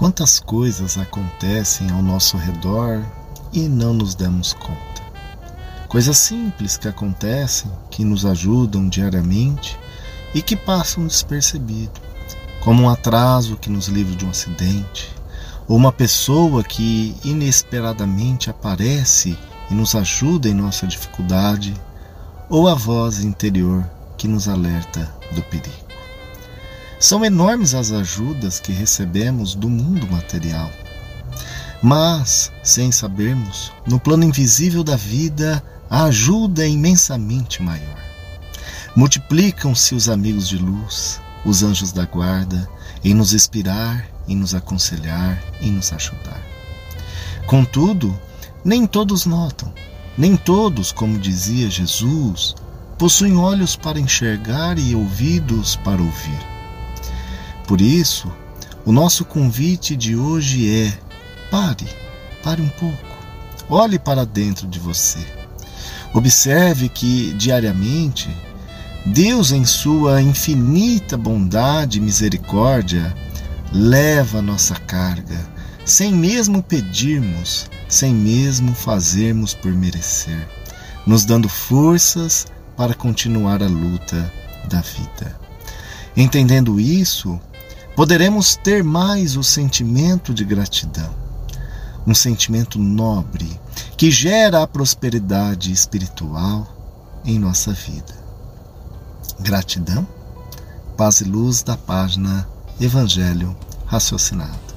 Quantas coisas acontecem ao nosso redor e não nos damos conta. Coisas simples que acontecem, que nos ajudam diariamente e que passam despercebido, como um atraso que nos livra de um acidente, ou uma pessoa que inesperadamente aparece e nos ajuda em nossa dificuldade, ou a voz interior que nos alerta do perigo. São enormes as ajudas que recebemos do mundo material. Mas, sem sabermos, no plano invisível da vida, a ajuda é imensamente maior. Multiplicam-se os amigos de luz, os anjos da guarda, em nos inspirar, em nos aconselhar, em nos ajudar. Contudo, nem todos notam, nem todos, como dizia Jesus, possuem olhos para enxergar e ouvidos para ouvir. Por isso, o nosso convite de hoje é: pare, pare um pouco, olhe para dentro de você. Observe que diariamente Deus, em sua infinita bondade e misericórdia, leva a nossa carga, sem mesmo pedirmos, sem mesmo fazermos por merecer, nos dando forças para continuar a luta da vida. Entendendo isso, poderemos ter mais o sentimento de gratidão, um sentimento nobre que gera a prosperidade espiritual em nossa vida. Gratidão, paz e luz da página Evangelho Raciocinado.